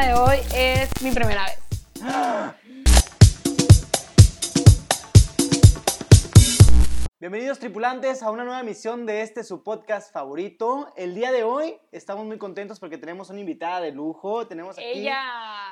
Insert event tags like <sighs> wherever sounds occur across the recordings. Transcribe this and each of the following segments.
día de hoy es mi primera vez. Bienvenidos tripulantes a una nueva emisión de este su podcast favorito. El día de hoy estamos muy contentos porque tenemos una invitada de lujo. Tenemos aquí Ella.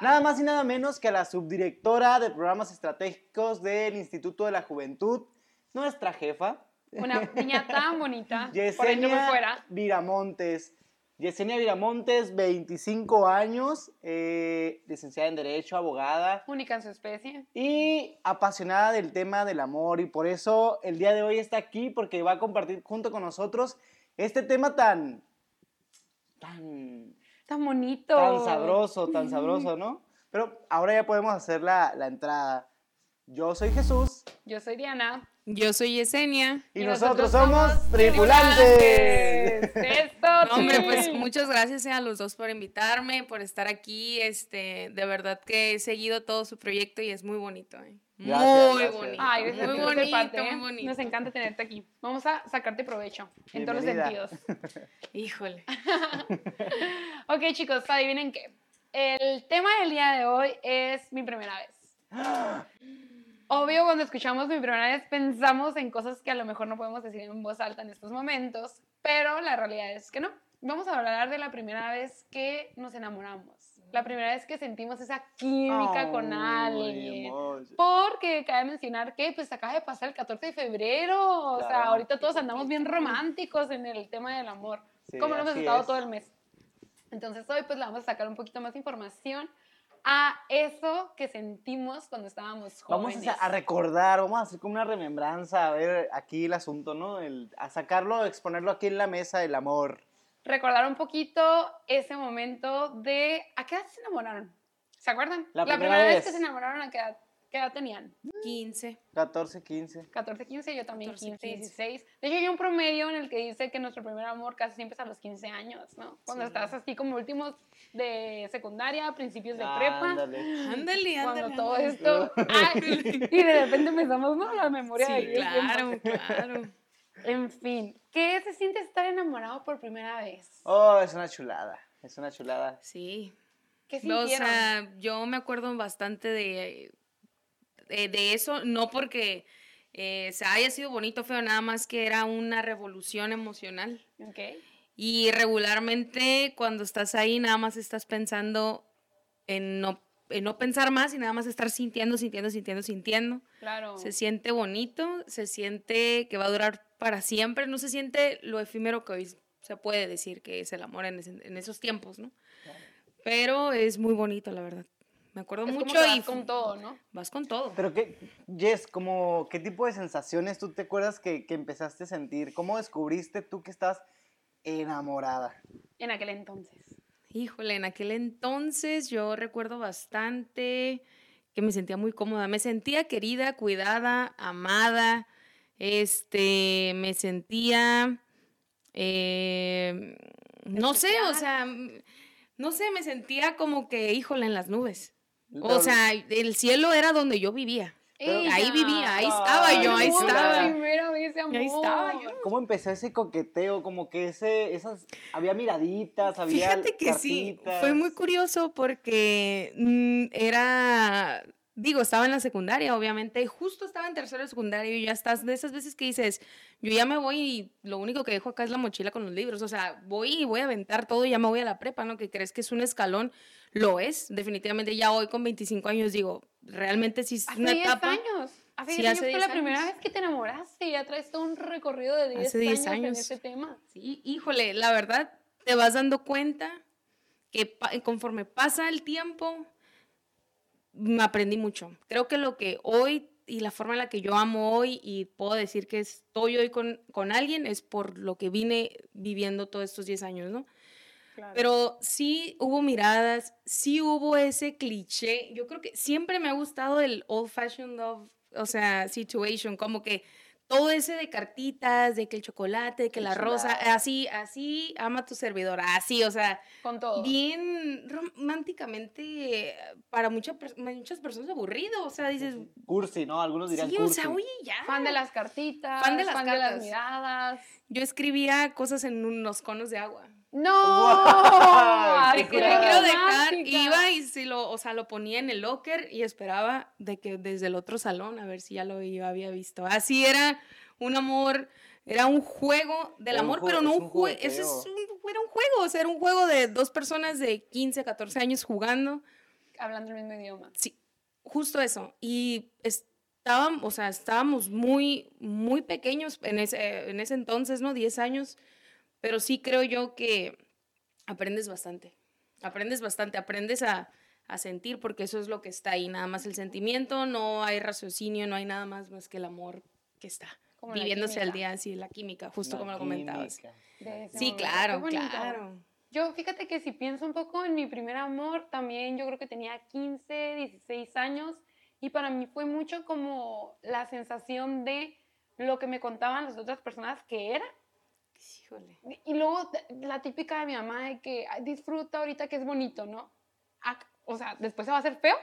nada más y nada menos que a la subdirectora de programas estratégicos del Instituto de la Juventud, nuestra jefa, Una niña tan bonita. <laughs> Por ahí no me fuera. Viramontes. Yesenia Viramontes, 25 años, eh, licenciada en Derecho, abogada Única en su especie. y apasionada del tema del amor. Y por eso el día de hoy está aquí porque va a compartir junto con nosotros este tema tan, tan, Tan bonito. tan sabroso, tan sabroso, ¿no? Pero ahora ya podemos hacer la, la entrada. Yo soy Jesús Yo soy Diana. Yo soy Yesenia. y, nosotros, somos tripulantes. Esto, No, hombre, pues muchas gracias a los dos por invitarme, por estar aquí. Este, de verdad que he seguido todo su proyecto y es muy bonito. ¿eh? Gracias, muy gracias. bonito. Ay, muy ser bonito, parte, ¿eh? muy bonito. Nos encanta tenerte aquí. Vamos a sacarte provecho en todos los sentidos. <laughs> Híjole. <laughs> Ok, chicos, adivinen qué. El tema del día de hoy es mi primera vez. <gasps> <gasps> <gasps> Obvio, cuando escuchamos mi primera vez pensamos en cosas que a lo mejor no podemos decir en voz alta en estos momentos, pero la realidad es que no. Vamos a hablar de la primera vez que nos enamoramos, la primera vez que sentimos esa química con alguien. Porque cabe mencionar que pues acaba de pasar el 14 de febrero, o sea, Claro. ahorita todos andamos bien románticos en el tema del amor, Sí, como lo hemos estado es. todo el mes. Entonces hoy pues le vamos a sacar un poquito más de información a eso que sentimos cuando estábamos Vamos jóvenes. a, a recordar, vamos a hacer como una remembranza, a ver aquí el asunto, ¿no? El- a sacarlo, exponerlo aquí en la mesa, el amor. Recordar un poquito ese momento de ¿a qué edad se enamoraron? ¿Se acuerdan? La primera, primera vez vez. que se enamoraron, ¿a qué edad, qué edad tenían? 15. 14, 15. 14, 15, yo también 14, 15, 15. 16. De hecho, hay un promedio en el que dice que nuestro primer amor casi siempre es a los 15 años, ¿no? Cuando Sí. estás así como últimos de secundaria, principios de prepa. Ándale. Ándale, Cuando ándale. todo ándale. esto. ¡ay! y de repente pensamos, no, la memoria de Sí, aquellos claro, tiempos. claro. En fin, ¿qué se siente estar enamorado por primera vez? Oh, es una chulada, es una chulada. Sí. ¿Qué sintieron? o sea, yo me acuerdo bastante de, de, de eso, no porque eh, se haya sido bonito o feo, nada más que era una revolución emocional. Ok. Y regularmente cuando estás ahí, nada más estás pensando en no, en no pensar más y nada más estar sintiendo, sintiendo, sintiendo, sintiendo. Claro. Se siente bonito, se siente que va a durar para siempre, no se siente lo efímero que hoy se puede decir que es el amor en esos tiempos, ¿no? Pero es muy bonito, la verdad. Me acuerdo Es como mucho y vas con todo, ¿no? vas con todo. Pero qué, Jess, como, ¿qué tipo de sensaciones tú te acuerdas que, que empezaste a sentir? ¿Cómo descubriste tú que estás enamorada? En aquel entonces. Híjole, en aquel entonces yo recuerdo bastante que me sentía muy cómoda. Me sentía querida, cuidada, amada. Este, me sentía, eh, no sé, o sea, no sé, me sentía como que, híjole, en las nubes. O sea, el cielo era donde yo vivía. Pero- ahí vivía, ahí Ay, estaba yo, ahí estaba. primera vez, amor. Ahí estaba yo. ¿Cómo empezó ese coqueteo? Como que ese, esas, había miraditas, había Fíjate que sí, fue cartitas. muy curioso porque mm, era, digo, estaba en la secundaria, obviamente, y justo estaba en tercero de secundaria y ya estás de esas veces que dices, yo ya me voy y lo único que dejo acá es la mochila con los libros, o sea, voy y voy a aventar todo y ya me voy a la prepa, ¿no? Que crees que es un escalón, lo es, definitivamente ya hoy con 25 años digo, realmente sí es Hace una 10 etapa. años. Hace Sí, 10 años hace fue la 10 primera vez que te enamoraste. Ya traes todo un recorrido de 10, Hace 10 años, en años. este tema. Sí, híjole, la verdad, te vas dando cuenta que conforme pasa el tiempo, me aprendí mucho. Creo que lo que hoy y la forma en la que yo amo hoy y puedo decir que estoy hoy con, con alguien es por lo que vine viviendo todos estos 10 años, ¿no? Claro. Pero sí hubo miradas, sí hubo ese cliché. Yo creo que siempre me ha gustado el old fashioned love, o sea, situation, como que todo ese de cartitas, de que el chocolate, de que la rosa, así, así ama a tu servidora, así, o sea, Con todo. bien románticamente para muchas per- muchas personas aburrido, o sea, dices, Cursi, ¿no? Algunos dirían sí, o cursi. sea, oye, ya. Fan de las cartitas. Fan de las cartas. miradas. Yo escribía cosas en unos conos de agua. ¡No! Qué Te de quiero dejar. Iba y sí, lo, o sea, lo ponía en el locker y esperaba de que desde el otro salón a ver si ya lo yo había visto. Así era un amor, era un juego del amor, jue- pero no es un juego, eso es un, era un juego, o sea, era un juego de dos personas de 15, 14 años jugando. Hablando el mismo idioma. Sí, justo eso. Y estábamos, o sea, estábamos muy, muy pequeños en ese, en ese entonces, ¿no? 10 años. Pero sí creo yo que aprendes bastante. Aprendes bastante, aprendes a, a sentir porque eso es lo que está ahí, nada más el sentimiento, no hay raciocinio, no hay nada más más que el amor que está Como viviéndose al día, así, la química, justo La como lo comentabas. Sí, momento. claro, claro. Yo, fíjate que si pienso un poco en mi primer amor, también yo creo que tenía 15, 16 años y para mí fue mucho como la sensación de lo que me contaban las otras personas que era. Híjole. Y luego la típica de mi mamá de que "Ay, disfruta ahorita que es bonito, ¿no? Ah, O sea, después se va a hacer feo.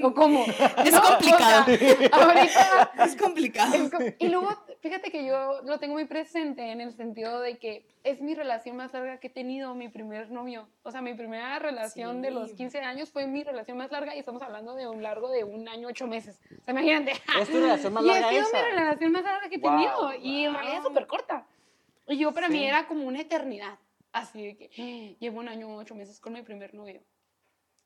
¿O cómo? <laughs> Es ¿No? O complicado. sea, <laughs> ahorita Es complicado. es co- y luego, fíjate que yo lo tengo muy presente en el sentido de que es mi relación más larga que he tenido, mi primer novio. O sea, mi primera relación de los Sí. 15 años fue mi relación más larga y estamos hablando de un largo de un año, ocho meses. O sea, imagínate. ¿Es tu relación más <laughs> y ha larga sido esa? mi relación más larga que he Wow, tenido. Y en wow. realidad es súper corta. Y yo para mí era como una eternidad. Así de que "Ah, <gasps> llevo un año, ocho meses con mi primer novio.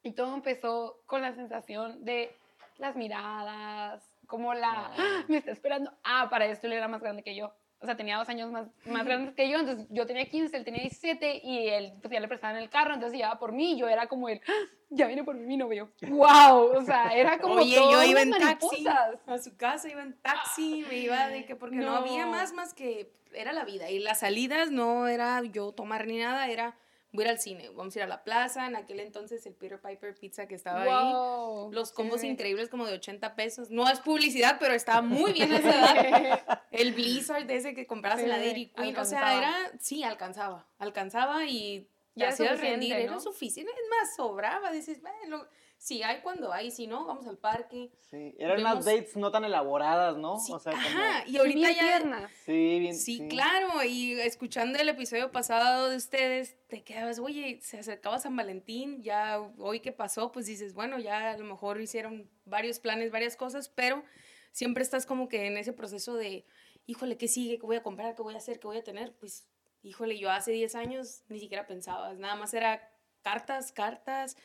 Y todo empezó con la sensación de las miradas, como la, "Ah, <gasps> me está esperando. Ah, para esto él era más grande que yo. O sea, tenía dos años más, más grandes que yo, entonces yo tenía 15, él tenía 17 y él pues, ya le prestaban el carro, entonces llevaba por mí y yo era como el, "Ah, ya viene por mí mi novio. ¡Wow! O sea, era como Oye, todo yo iba en taxi a su casa, iba en taxi, me iba de que porque no. había más más que era la vida y las salidas no era yo tomar ni nada, era voy a ir al cine, vamos a ir a la plaza, en aquel entonces el Peter Piper Pizza que estaba ahí. Los combos sí. increíbles como de 80 pesos. No es publicidad, pero estaba muy bien a esa <laughs> edad. El Blizzard ese que comprabas en la Dairy Queen. O sea, era, sí, alcanzaba. Alcanzaba y Ya era hacía rendir. Era ¿no? suficiente. Es más, sobraba. Dices, bueno, si hay cuando hay, si no, vamos al parque. Sí, eran Vemos- unas dates no tan elaboradas, ¿no? Sí, o sea, como- ajá, y Y ahorita bien ya... tiernas. Sí, bien. Sí, claro, y escuchando el episodio pasado de ustedes, te quedabas, oye, se acercaba San Valentín, ya hoy que pasó, pues dices, bueno, ya a lo mejor hicieron varios planes, varias cosas, pero siempre estás como que en ese proceso de, híjole, ¿qué sigue? ¿Qué voy a comprar? ¿Qué voy a hacer? ¿Qué voy a tener? Pues, híjole, yo hace 10 años ni siquiera pensaba, nada más era cartas, cartas,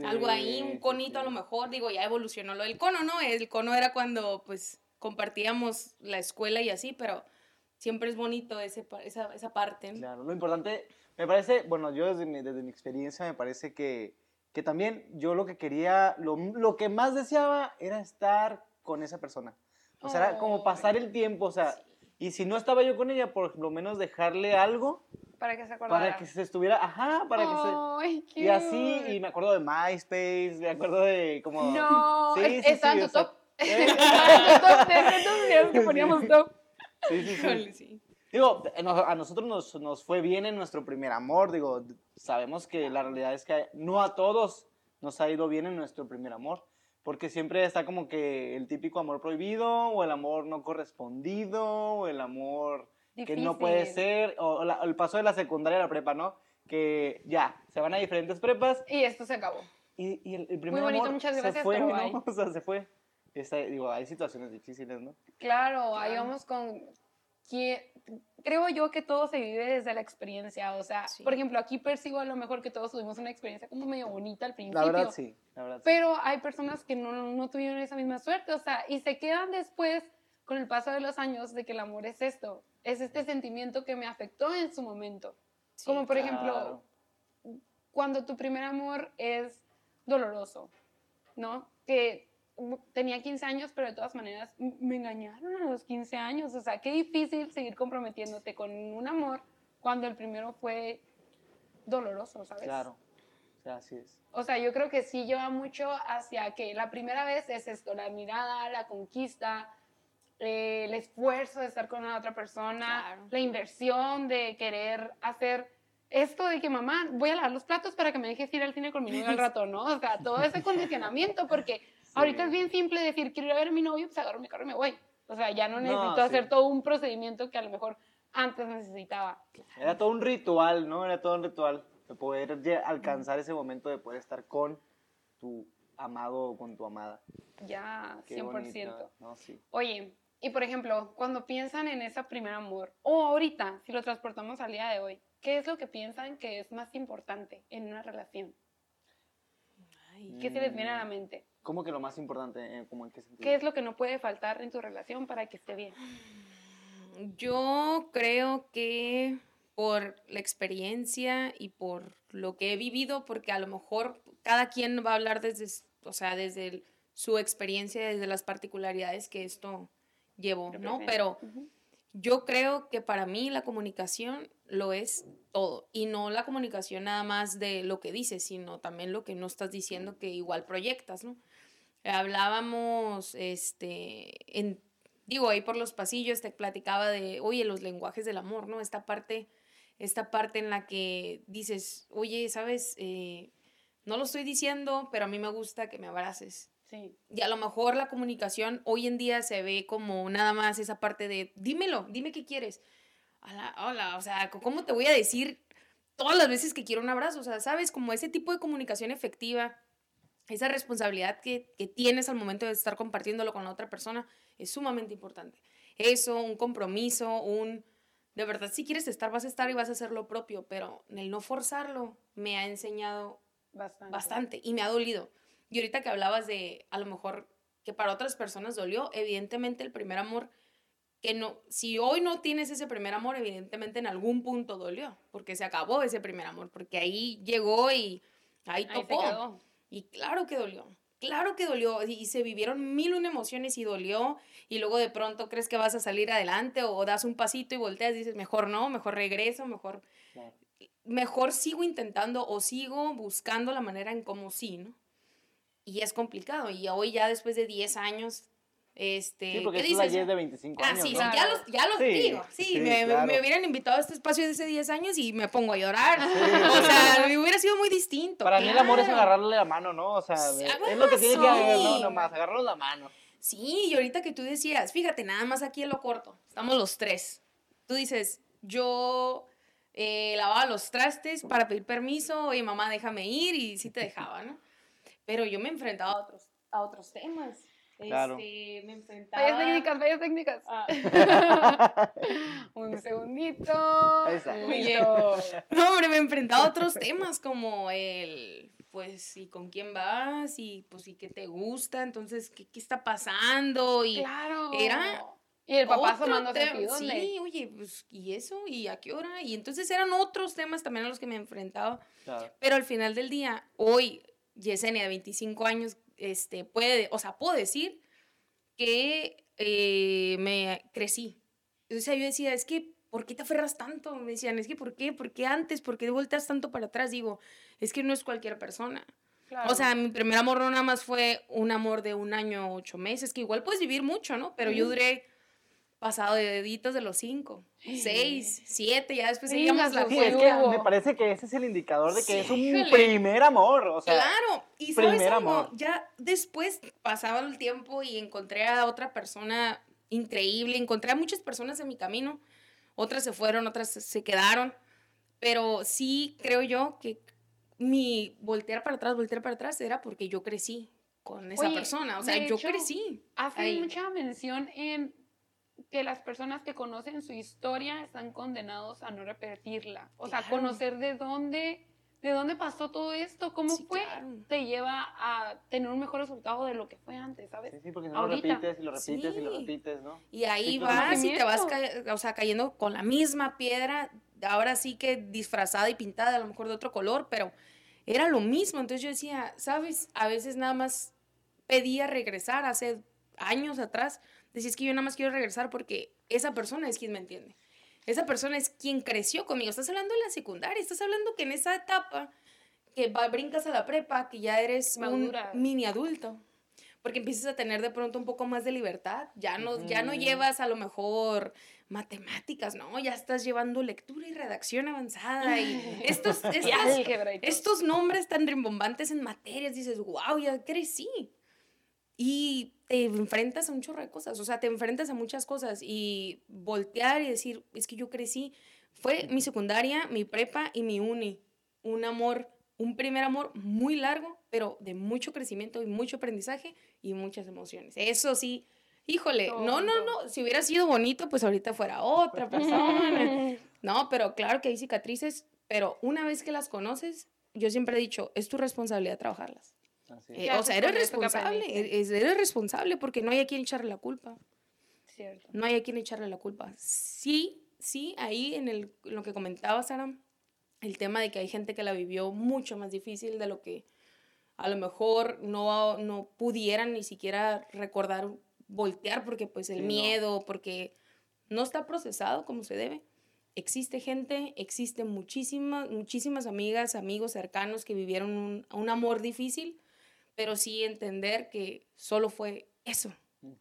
Sí, algo ahí, un sí, conito a lo mejor, digo, ya evolucionó lo del cono, ¿no? El cono era cuando pues compartíamos la escuela y así, pero siempre es bonito ese, esa, esa parte. ¿no? Claro, lo importante, me parece, bueno, yo desde mi, desde mi experiencia me parece que, que también yo lo que quería, lo, lo que más deseaba era estar con esa persona. O sea, era como Ay. pasar el tiempo, o sea, y si no estaba yo con ella, por lo menos dejarle algo Para que se acordara. para que se estuviera, ajá, para que se... Ay, Y así, cute. y me acuerdo de MySpace, me acuerdo de como... No, Sí, es- sí, estaba sí, en tu top. <laughs> ¿eh? Estaba en tu top que poníamos top. Sí, sí, sí. Sí. Digo, no- a nosotros nos, nos fue bien en nuestro primer amor, digo, sabemos que la realidad es que no a todos nos ha ido bien en nuestro primer amor, porque siempre está como que el típico amor prohibido, o el amor no correspondido, o el amor que no puede Difícil. ser, o, la- el paso de la secundaria a la prepa, ¿no? Que ya, se van a diferentes prepas, Y esto se acabó. y, y el, el primer bonito, amor muchas se gracias, fue, pero ¿no? <laughs> O sea, se fue. Esa- digo, hay situaciones difíciles, ¿no? Claro, ahí Claro. vamos con que creo yo que todo se vive desde la experiencia, o sea, Sí. por ejemplo, aquí percibo a lo mejor que todos tuvimos una experiencia como medio bonita al principio. La verdad, sí, la verdad, sí. Pero hay personas que no, no tuvieron esa misma suerte, o sea, y se quedan después con el paso de los años de que el amor es esto, es este sentimiento que me afectó en su momento. Sí, Como por ejemplo, cuando tu primer amor es doloroso, ¿no? Que tenía 15 años, pero de todas maneras me engañaron a los 15 años. O sea, qué difícil seguir comprometiéndote con un amor cuando el primero fue doloroso, ¿sabes? Claro, o sea, así es. O sea, yo creo que sí lleva mucho hacia que la primera vez es esto, la mirada, la conquista, eh, el esfuerzo de estar con la otra persona, Claro. la inversión de querer hacer esto de que mamá, voy a lavar los platos para que me dejes ir al cine con mi novio al <laughs> rato, ¿no? O sea, todo ese <laughs> condicionamiento, porque ahorita es bien simple decir, quiero ir a ver a mi novio, pues agarro mi carro y me voy. O sea, ya no No, necesito sí. hacer todo un procedimiento que a lo mejor antes necesitaba. Era todo un ritual, ¿no? Era todo un ritual de poder alcanzar ese momento de poder estar con tu amado o con tu amada. Ya, Qué 100%. bonito, ¿no? Sí. Oye, y por ejemplo, cuando piensan en ese primer amor, o ahorita, si lo transportamos al día de hoy, ¿qué es lo que piensan que es más importante en una relación? Ay, ¿Qué se les viene a la mente? ¿Cómo que lo más importante? Eh, ¿Cómo en qué sentido? ¿Qué es lo que no puede faltar en tu relación para que esté bien? <sighs> Yo creo que por la experiencia y por lo que he vivido, porque a lo mejor cada quien va a hablar desde, o sea, desde el- su experiencia, desde las particularidades que esto llevó, ¿no? Pero yo creo que para mí la comunicación lo es todo. Y no la comunicación nada más de lo que dices, sino también lo que no estás diciendo que igual proyectas, ¿no? Hablábamos, este, en, digo, ahí por los pasillos te platicaba de, oye, los lenguajes del amor, ¿no? Esta parte, esta parte en la que dices, oye, ¿sabes? Eh, no lo estoy diciendo, pero a mí me gusta que me abraces. Sí. Y a lo mejor la comunicación hoy en día se ve como nada más esa parte de, dímelo, dime qué quieres. Hola, hola, o sea, ¿cómo te voy a decir todas las veces que quiero un abrazo? O sea, ¿sabes? Como ese tipo de comunicación efectiva, esa responsabilidad que, que tienes al momento de estar compartiéndolo con la otra persona es sumamente importante. Eso, un compromiso, un... De verdad, si quieres estar, vas a estar y vas a hacer lo propio, pero el no forzarlo me ha enseñado Bastante. bastante y me ha dolido. Y ahorita que hablabas de a lo mejor que para otras personas dolió, evidentemente el primer amor que no si hoy no tienes ese primer amor, evidentemente en algún punto dolió, porque se acabó ese primer amor, porque ahí llegó y ahí Ahí se topó. quedó. Y claro que dolió. Claro que dolió y se vivieron mil una emociones y dolió y luego de pronto crees que vas a salir adelante o das un pasito y volteas y dices, mejor no, mejor regreso, mejor mejor sigo intentando o sigo buscando la manera en cómo sí, ¿no? Y es complicado. Y hoy ya después de 10 años, este... Sí, porque ¿qué dices? es de 25 Ah, años, sí, ¿no? sí, ya los, ya los Sí, digo. Sí, sí, me, claro. me hubieran invitado a este espacio de hace 10 años y me pongo a llorar. O sea, me hubiera sido muy distinto. Para mí el amor es claro. agarrarle la mano, ¿no? O sea, ah, es lo que tiene que haber, ¿no? Nomás, agarrarle la mano. Sí, y ahorita que tú decías, fíjate, nada más aquí en lo corto, estamos los tres. Tú dices, yo eh, lavaba los trastes para pedir permiso, oye, mamá, déjame ir, y sí te dejaba, ¿no? Pero yo me enfrentaba a otros, a otros temas. Claro. Este, me enfrentaba... Fallas técnicas, fallas técnicas. Ah. <laughs> Un segundito. Listo. <laughs> No, hombre, me enfrentaba a otros temas como el, pues, ¿y con quién vas? Y, pues, ¿y qué te gusta? Entonces, ¿qué, qué está pasando? Y Claro. Era Y el papá asomándose aquí, ¿dónde? Sí, oye, pues, ¿y eso? ¿Y a qué hora? Y entonces eran otros temas también a los que me enfrentaba. Claro. Pero al final del día, hoy, Yesenia, de 25 años, este, puede, o sea, puedo decir que eh, me crecí. O sea, yo decía, es que, ¿por qué te aferras tanto? Me decían, es que, ¿por qué? ¿Por qué antes? ¿Por qué volteas tanto para atrás? Digo, es que no es cualquier persona. Claro. O sea, mi primer amor no nada más fue un amor de un año, ocho meses, que igual puedes vivir mucho, ¿no? Pero yo duré pasado de deditos de los cinco, seis, siete, ya después Sí, seguíamos la las Sí, es que me parece que ese es el indicador de que Sí, es un híjole. primer amor. O sea, Claro, y sabes primer algo? amor. ya después pasaba el tiempo y encontré a otra persona increíble, encontré a muchas personas en mi camino, otras se fueron, otras se- quedaron, pero sí creo yo que mi voltear para atrás, voltear para atrás era porque yo crecí con esa Oye, persona, o sea, yo hecho, crecí. Hacen ahí. mucha mención en que las personas que conocen su historia están condenados a no repetirla. O sea, Claro. conocer de dónde, de dónde pasó todo esto, cómo Sí, fue, claro. te lleva a tener un mejor resultado de lo que fue antes, ¿sabes? sí, sí, porque si no lo Ahorita. repites y lo repites y lo repites, ¿no? Y ahí vas y te vas o sea, cayendo con la misma piedra, ahora sí que disfrazada y pintada, a lo mejor de otro color, pero era lo mismo. Entonces yo decía, ¿sabes? A veces nada más pedía regresar hace años atrás. Decía, es que yo nada más quiero regresar porque esa persona es quien me entiende. Esa persona es quien creció conmigo. Estás hablando de la secundaria, estás hablando que en esa etapa que va- brincas a la prepa, que ya eres Madura. un mini adulto porque empiezas a tener de pronto un poco más de libertad. Ya no, ya no llevas a lo mejor matemáticas, ¿no? Ya estás llevando lectura y redacción avanzada y <laughs> estos, estos nombres tan rimbombantes en materias, dices, wow, ya crecí. Y te enfrentas a un chorro de cosas, o sea, te enfrentas a muchas cosas y voltear y decir, es que yo crecí. Fue mi secundaria, mi prepa y mi uni. Un amor, un primer amor muy largo pero de mucho crecimiento y mucho aprendizaje y muchas emociones. Eso sí, híjole, no, no, no, si hubiera sido bonito, pues ahorita fuera otra persona. <laughs> no, pero claro que hay cicatrices, pero una vez que las conoces, yo siempre he dicho, es tu responsabilidad trabajarlas. Eh, ¿Qué o sea, eres responsable, eres, eres responsable porque no hay a quien echarle la culpa. Cierto. No hay a quien echarle la culpa. Sí, sí, ahí en, el, en lo que comentaba Sara, el tema de que hay gente que la vivió mucho más difícil de lo que a lo mejor no, no pudieran ni siquiera recordar voltear porque pues el Sí, no. miedo, porque no está procesado como se debe. Existe gente, existen muchísimas, muchísimas amigas, amigos cercanos que vivieron un, un amor difícil, pero sí entender que solo fue eso.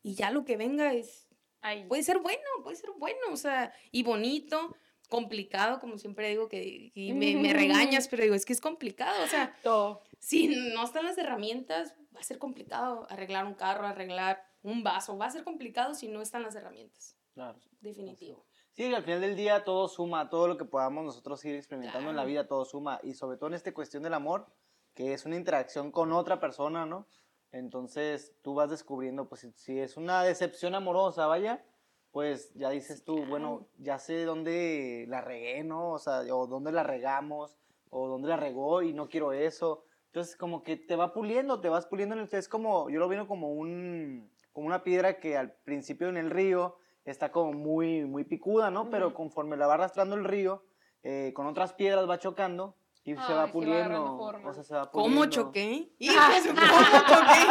Y ya lo que venga es Ahí. puede ser bueno, puede ser bueno, o sea, y bonito, complicado, como siempre digo, que y me, me regañas, <laughs> pero digo, es que es complicado, o sea, todo. si no están las herramientas, va a ser complicado arreglar un carro, arreglar un vaso, va a ser complicado si no están las herramientas, Claro. definitivo. Sí, al final del día todo suma, todo lo que podamos nosotros ir experimentando en la vida, todo suma. Y sobre todo en esta cuestión del amor, que es una interacción con otra persona, ¿no? Entonces tú vas descubriendo, pues si- si es una decepción amorosa, vaya, pues ya dices tú, bueno, ya sé dónde la regué, ¿no? O sea, o dónde la regamos, o dónde la regó y no quiero eso. Entonces como que te va puliendo, te vas puliendo, en el- es como, yo lo veo como un, como una piedra que al principio en el río está como muy, muy picuda, ¿no? Pero conforme la va arrastrando el río, eh, con otras piedras va chocando y se Ay, va sí va puliendo. agarrando forma. o sea, se va ¿Cómo puliendo. choqué? <laughs> De su- ¿Cómo choqué?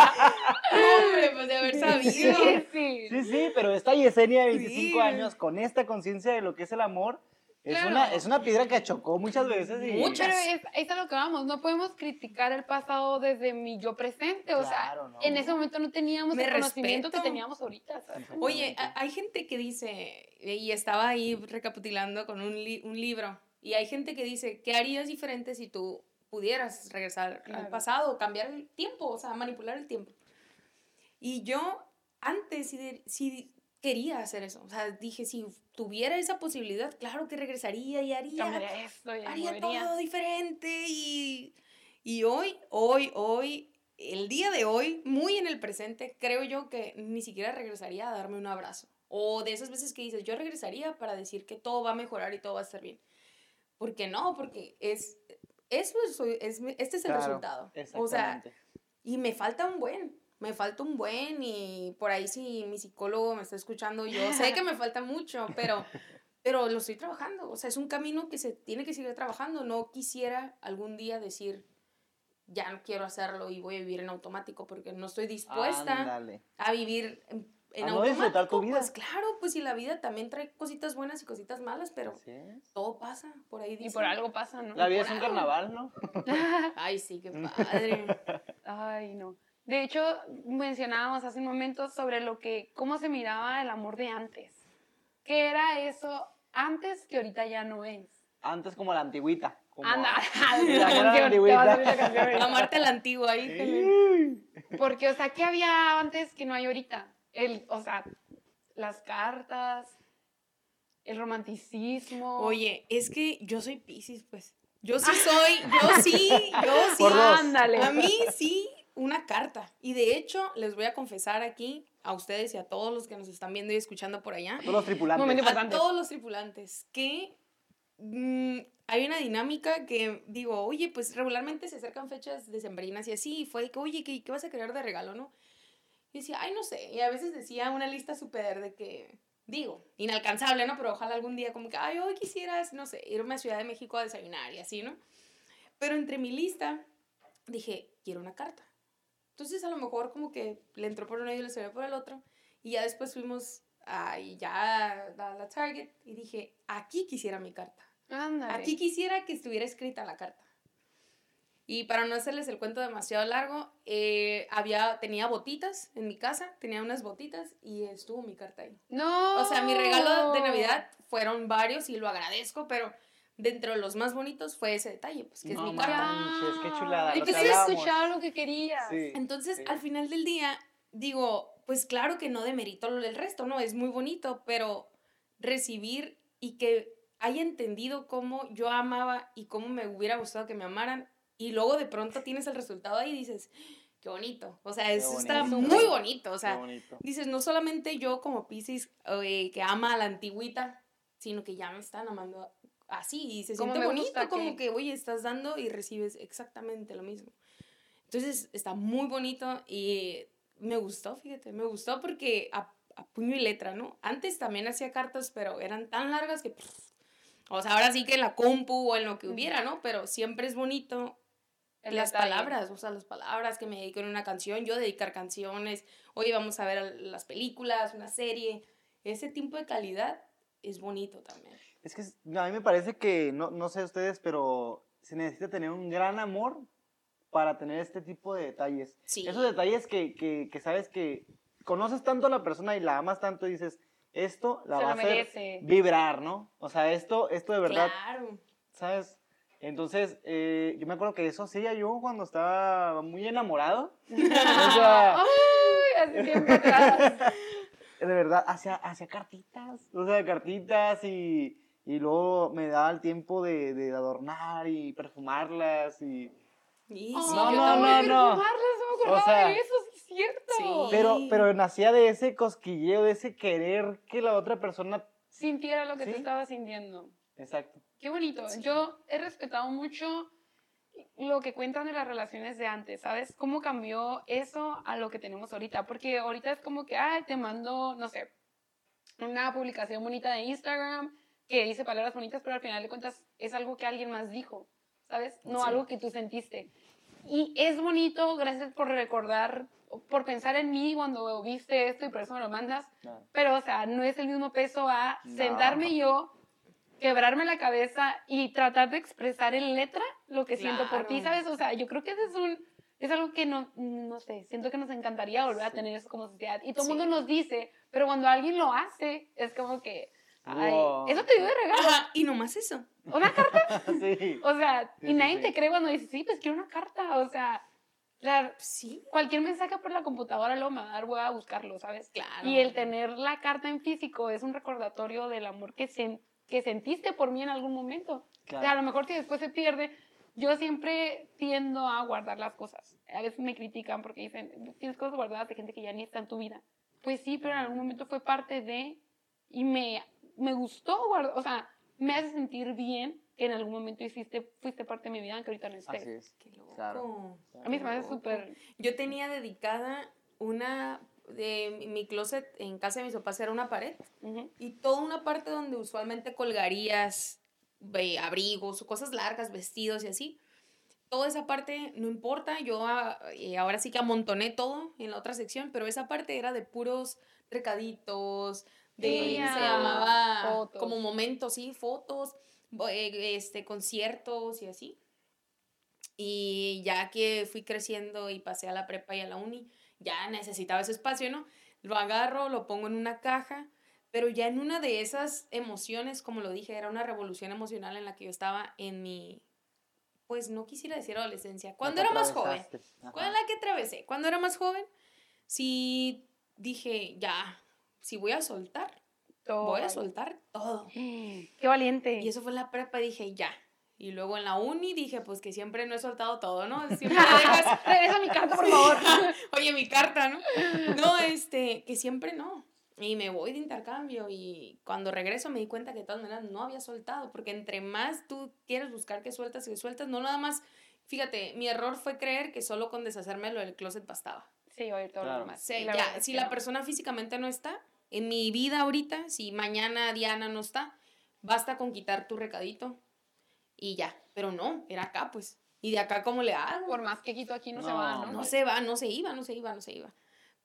Hombre, pues de haber sabido. Sí, sí. Sí, sí, pero esta Yesenia de 25 Sí. años, con esta conciencia de lo que es el amor, es, Claro. una, es una piedra que chocó muchas veces. Y... Muchas. Pero es, es a lo que vamos, no podemos criticar el pasado desde mi yo presente, o Claro, sea, no. en ese momento no teníamos Me el conocimiento respeto. que teníamos ahorita, ¿sabes? Oye, hay gente que dice, y estaba ahí recapitulando con un, li- un libro, y hay gente que dice, ¿qué harías diferente si tú pudieras regresar al pasado, cambiar el tiempo, o sea, manipular el tiempo? Y yo antes sí, sí quería hacer eso, o sea, dije, si tuviera esa posibilidad, claro que regresaría y haría, Cambiaría esto y haría movería. todo diferente y, y hoy, hoy, hoy, el día de hoy, muy en el presente, creo yo que ni siquiera regresaría a darme un abrazo. O de esas veces que dices, yo regresaría para decir que todo va a mejorar y todo va a estar bien. ¿Por qué no? Porque es, eso es, es- este es el Claro, resultado. O sea, Exactamente. y me falta un buen, me falta un buen y por ahí si mi psicólogo me está escuchando, yo sé que me <laughs> falta mucho, pero, pero lo estoy trabajando. O sea, es un camino que se tiene que seguir trabajando. No quisiera algún día decir, ya no quiero hacerlo y voy a vivir en automático porque no estoy dispuesta a vivir en, en A no disfrutar tu vida. Pues claro, pues si la vida también trae cositas buenas y cositas malas, pero todo pasa, por ahí Y dicen. por algo pasa, ¿no? La vida por es un algo. carnaval, ¿no? <laughs> Ay, sí, qué padre. <laughs> Ay, no. De hecho, mencionábamos hace un momento sobre lo que, cómo se miraba el amor de antes. ¿Qué era eso antes que ahorita ya no es? Antes como la antigüita. como Anda, <laughs> la la canción, antigüita. la a la antigua, híjole. Porque, o sea, ¿qué había antes que no hay ahorita? El, o sea, las cartas, el romanticismo. Oye, es que yo soy Pisces, pues. Yo sí soy, yo sí, yo <laughs> sí. Ándale. A mí sí, una carta. Y de hecho, les voy a confesar aquí a ustedes y a todos los que nos están viendo y escuchando por allá, Todos los tripulantes. Momento a todos los tripulantes, que mm, hay una dinámica que digo, oye, pues regularmente se acercan fechas decembrinas y así, y fue de que, oye, ¿qué, qué vas a querer de regalo, no? Y decía, ay, no sé, y a veces decía una lista súper de que, digo, inalcanzable, ¿no? Pero ojalá algún día como que, ay, hoy quisieras, no sé, irme a Ciudad de México a desayunar y así, ¿no? Pero entre mi lista dije, quiero una carta. Entonces a lo mejor como que le entró por un oído y le salió por el otro. Y ya después fuimos a, y ya a la Target y dije, aquí quisiera mi carta. Ándale. Aquí quisiera que estuviera escrita la carta. Y para no hacerles el cuento demasiado largo, eh, había, tenía botitas en mi casa, tenía unas botitas y estuvo mi carta ahí. No. O sea, mi regalo de Navidad fueron varios y lo agradezco, pero dentro de los más bonitos fue ese detalle, pues que es mi carta. manches, qué chulada. Y que sí escuchaba lo que querías. Sí. Entonces, sí. al final del día, digo, pues claro que no demerito lo del resto, ¿no? Es muy bonito, pero recibir y que haya entendido cómo yo amaba y cómo me hubiera gustado que me amaran, y luego de pronto tienes el resultado ahí y dices, qué bonito. O sea, eso está muy bonito. O sea, bonito. dices, no solamente yo como Pisces eh, que ama a la antigüita, sino que ya me están amando así y se Como siente bonito, como que- que, oye, estás dando y recibes exactamente lo mismo. Entonces, está muy bonito y me gustó, fíjate, me gustó porque a, a puño y letra, ¿no? Antes también hacía cartas, pero eran tan largas que, pff, o sea, ahora sí que en la compu o en lo que hubiera, ¿no? Pero siempre es bonito las detalle. palabras, o sea, las palabras que me dedico en una canción, yo dedicar canciones, oye, vamos a ver las películas, una serie, ese tipo de calidad es bonito también. Es que a mí me parece que, no, no sé ustedes, pero se necesita tener un gran amor para tener este tipo de detalles. Sí. Esos detalles que, que, que sabes que conoces tanto a la persona y la amas tanto y dices, esto la Se va a hacer vibrar, ¿no? O sea, esto, esto de verdad, Claro. ¿sabes? Entonces, eh, yo me acuerdo que eso hacía yo cuando estaba muy enamorado. <laughs> O sea, Ay, hace tiempo atrás. de verdad, hacía, hacía cartitas, o sea, cartitas y, y luego me daba el tiempo de, de adornar y perfumarlas y... No, yo no, no, no. perfumarlas, no me acordaba O sea, de eso, sí es cierto. sí. Pero, pero nacía de ese cosquilleo, de ese querer que la otra persona... Sintiera lo que Sí. tú estabas sintiendo. Exacto. Qué bonito. Sí. Yo he respetado mucho lo que cuentan de las relaciones de antes, ¿sabes? Cómo cambió eso a lo que tenemos ahorita. Porque ahorita es como que, ay, te mando, no sé, una publicación bonita de Instagram que dice palabras bonitas, pero al final de cuentas es algo que alguien más dijo, ¿sabes? No Sí. algo que tú sentiste. Y es bonito, gracias por recordar, por pensar en mí cuando viste esto y por eso me lo mandas. Claro. Pero, o sea, no es el mismo peso a No. sentarme yo, quebrarme la cabeza y tratar de expresar en letra lo que siento por ti. ¿sabes? O sea, yo creo que ese es un, es algo que no, no sé, siento que nos encantaría volver a tener eso como sociedad. Y todo el Sí. mundo nos dice, pero cuando alguien lo hace, es como que, ay, Wow. eso te dio de regalo, Ajá, y nomás eso. una carta. <laughs> sí. O sea, Sí, y sí, nadie sí. te cree cuando dices, sí, pues quiero una carta. O sea, la- Sí, cualquier mensaje por la computadora lo me va a dar, voy a buscarlo, ¿sabes? claro. Y el tener la carta en físico es un recordatorio del amor que, sen- que sentiste por mí en algún momento. O sea, a lo mejor si después se pierde, yo siempre tiendo a guardar las cosas. A veces me critican porque dicen, tienes cosas guardadas de gente que ya ni está en tu vida. Pues sí, pero en algún momento fue parte de, y me, me gustó guardar, o sea, me hace sentir bien que en algún momento hiciste, fuiste parte de mi vida, aunque ahorita no estés. Así es. Qué loco. Claro. A mí se me hace súper... Yo tenía dedicada una de mi closet en casa de mis papás era una pared y toda una parte donde usualmente colgarías abrigos o cosas largas, vestidos y así. Toda esa parte no importa, yo ah, eh, ahora sí que amontoné todo en la otra sección, pero esa parte era de puros recaditos, de Sí, se ah, llamaba fotos. como momentos, sí, fotos, eh, este conciertos y así. Y ya que fui creciendo y pasé a la prepa y a la uni, ya necesitaba ese espacio, ¿no? Lo agarro, lo pongo en una caja, pero ya en una de esas emociones, como lo dije, era una revolución emocional en la que yo estaba en mi, pues no quisiera decir adolescencia, cuando era más joven, atravesaste. Ajá. ¿cuál es la que atravesé? Cuando era más joven, sí dije, ya, si voy a soltar, voy a soltar todo. <gasps> Qué valiente. Y eso fue la prepa, dije, ya. Y luego en la uni dije, pues que siempre no he soltado todo, ¿no? <laughs> Siempre dejas, <laughs> Regresa mi carta, por favor. <laughs> oye, mi carta, ¿no? No, este, que siempre no. Y me voy de intercambio y cuando regreso me di cuenta que de todas maneras no había soltado, porque entre más tú quieres buscar que sueltas y que sueltas, no nada más, fíjate, mi error fue creer que solo con deshacerme lo del closet bastaba. Sí, oír todo Claro. lo demás. La ya, si la no. persona físicamente no está, en mi vida ahorita, si mañana Diana no está, basta con quitar tu recadito y ya. Pero no, era acá, pues. Y de acá, ¿cómo le hago? Por más que quito aquí no, se No, va, ¿no? No se va, no se iba, no se iba, no se iba.